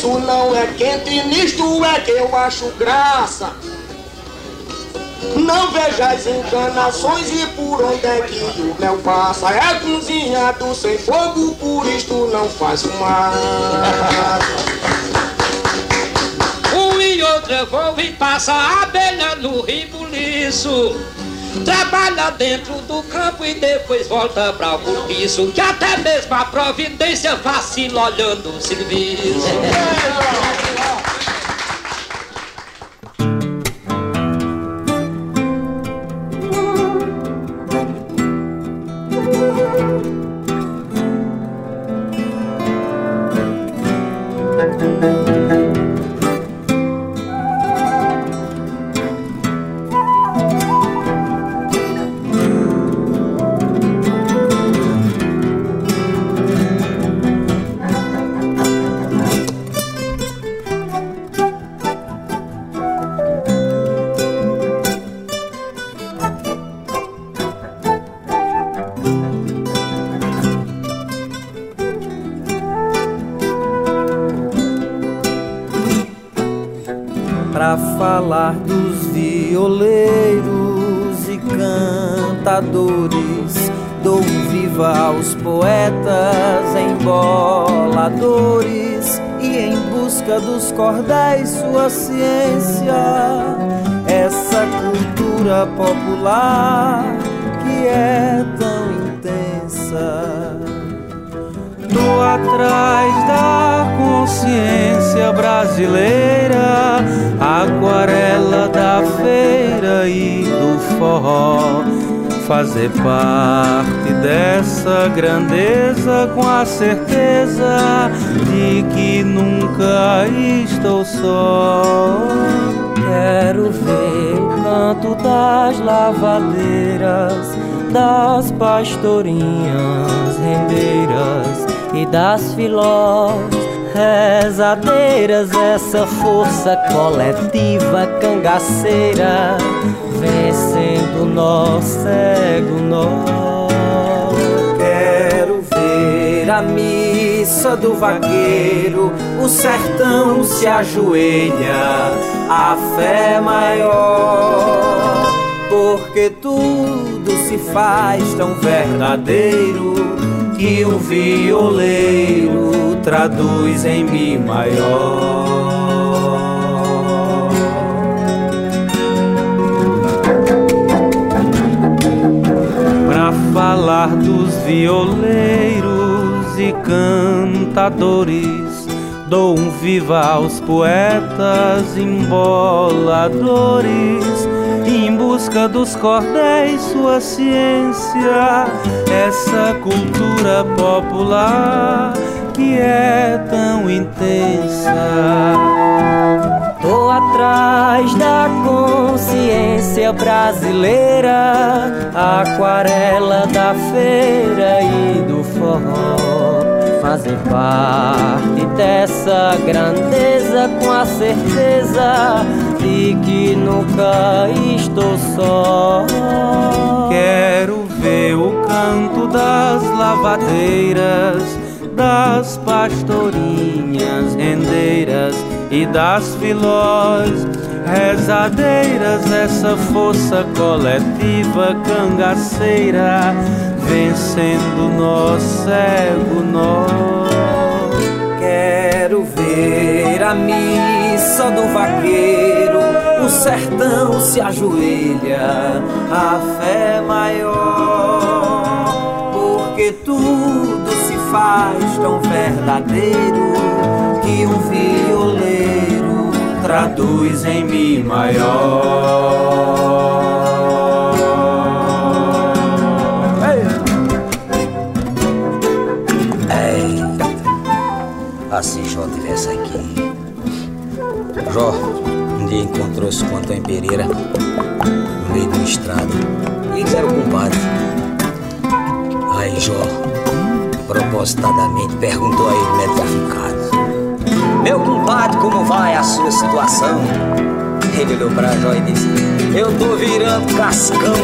isso não é quente, nisto é que eu acho graça. Não veja as enganações e por onde é que o mel passa. É cozinhado sem fogo, por isto não faz fumaça. Um e outro vou e passa a abelha no ribuliço. Trabalha dentro do campo e depois volta para o cortiço. Que até mesmo a providência vacila olhando o serviço. Falar dos violeiros e cantadores, dou um viva aos poetas emboladores e em busca dos cordéis sua ciência, essa cultura popular que é tão intensa. Tô atrás consciência brasileira, aquarela da feira e do forró. Fazer parte dessa grandeza com a certeza de que nunca estou só. Quero ver o canto das lavadeiras, das pastorinhas rendeiras e das filós rezadeiras, essa força coletiva cangaceira, vencendo nó cego nó. Quero ver a missa do vaqueiro, o sertão se ajoelha, a fé maior, porque tudo se faz tão verdadeiro que o violeiro traduz em mi maior. Pra falar dos violeiros e cantadores, dou um viva aos poetas emboladores em busca dos cordéis sua ciência, essa cultura popular que é tão intensa. Tô atrás da consciência brasileira, aquarela da feira e do forró. Fazer parte dessa grandeza com a certeza de que nunca estou só. Quero ver o canto das lavadeiras, das pastorinhas rendeiras e das filós rezadeiras, essa força coletiva cangaceira, vencendo nó cego nó. Quero ver a missa do vaqueiro, sertão se ajoelha, a fé maior, porque tudo se faz tão verdadeiro que um violeiro traduz em mi maior. Ah, se Jó tivesse aqui. Jó, dia encontrou-se com Antônio Pereira no meio do estrado. E eles eram compadres. Aí Jó, propositadamente, perguntou a ele, médico aficado: Meu compadre, como vai a sua situação? Ele olhou pra Jó e disse: Eu tô virando cascão,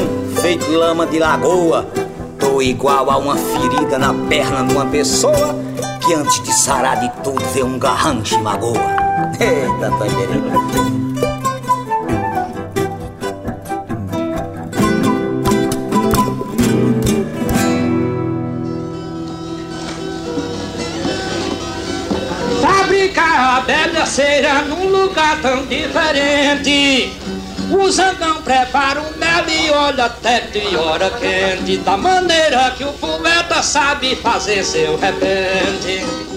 feito lama de lagoa. Tô igual a uma ferida na perna de uma pessoa que antes de sarar de tudo vê um garrancho magoa. Eita, Tangerina. Fabricar a bela cera num lugar tão diferente. O zangão prepara um mel e olha até de hora quente Da maneira que o poeta sabe fazer seu repente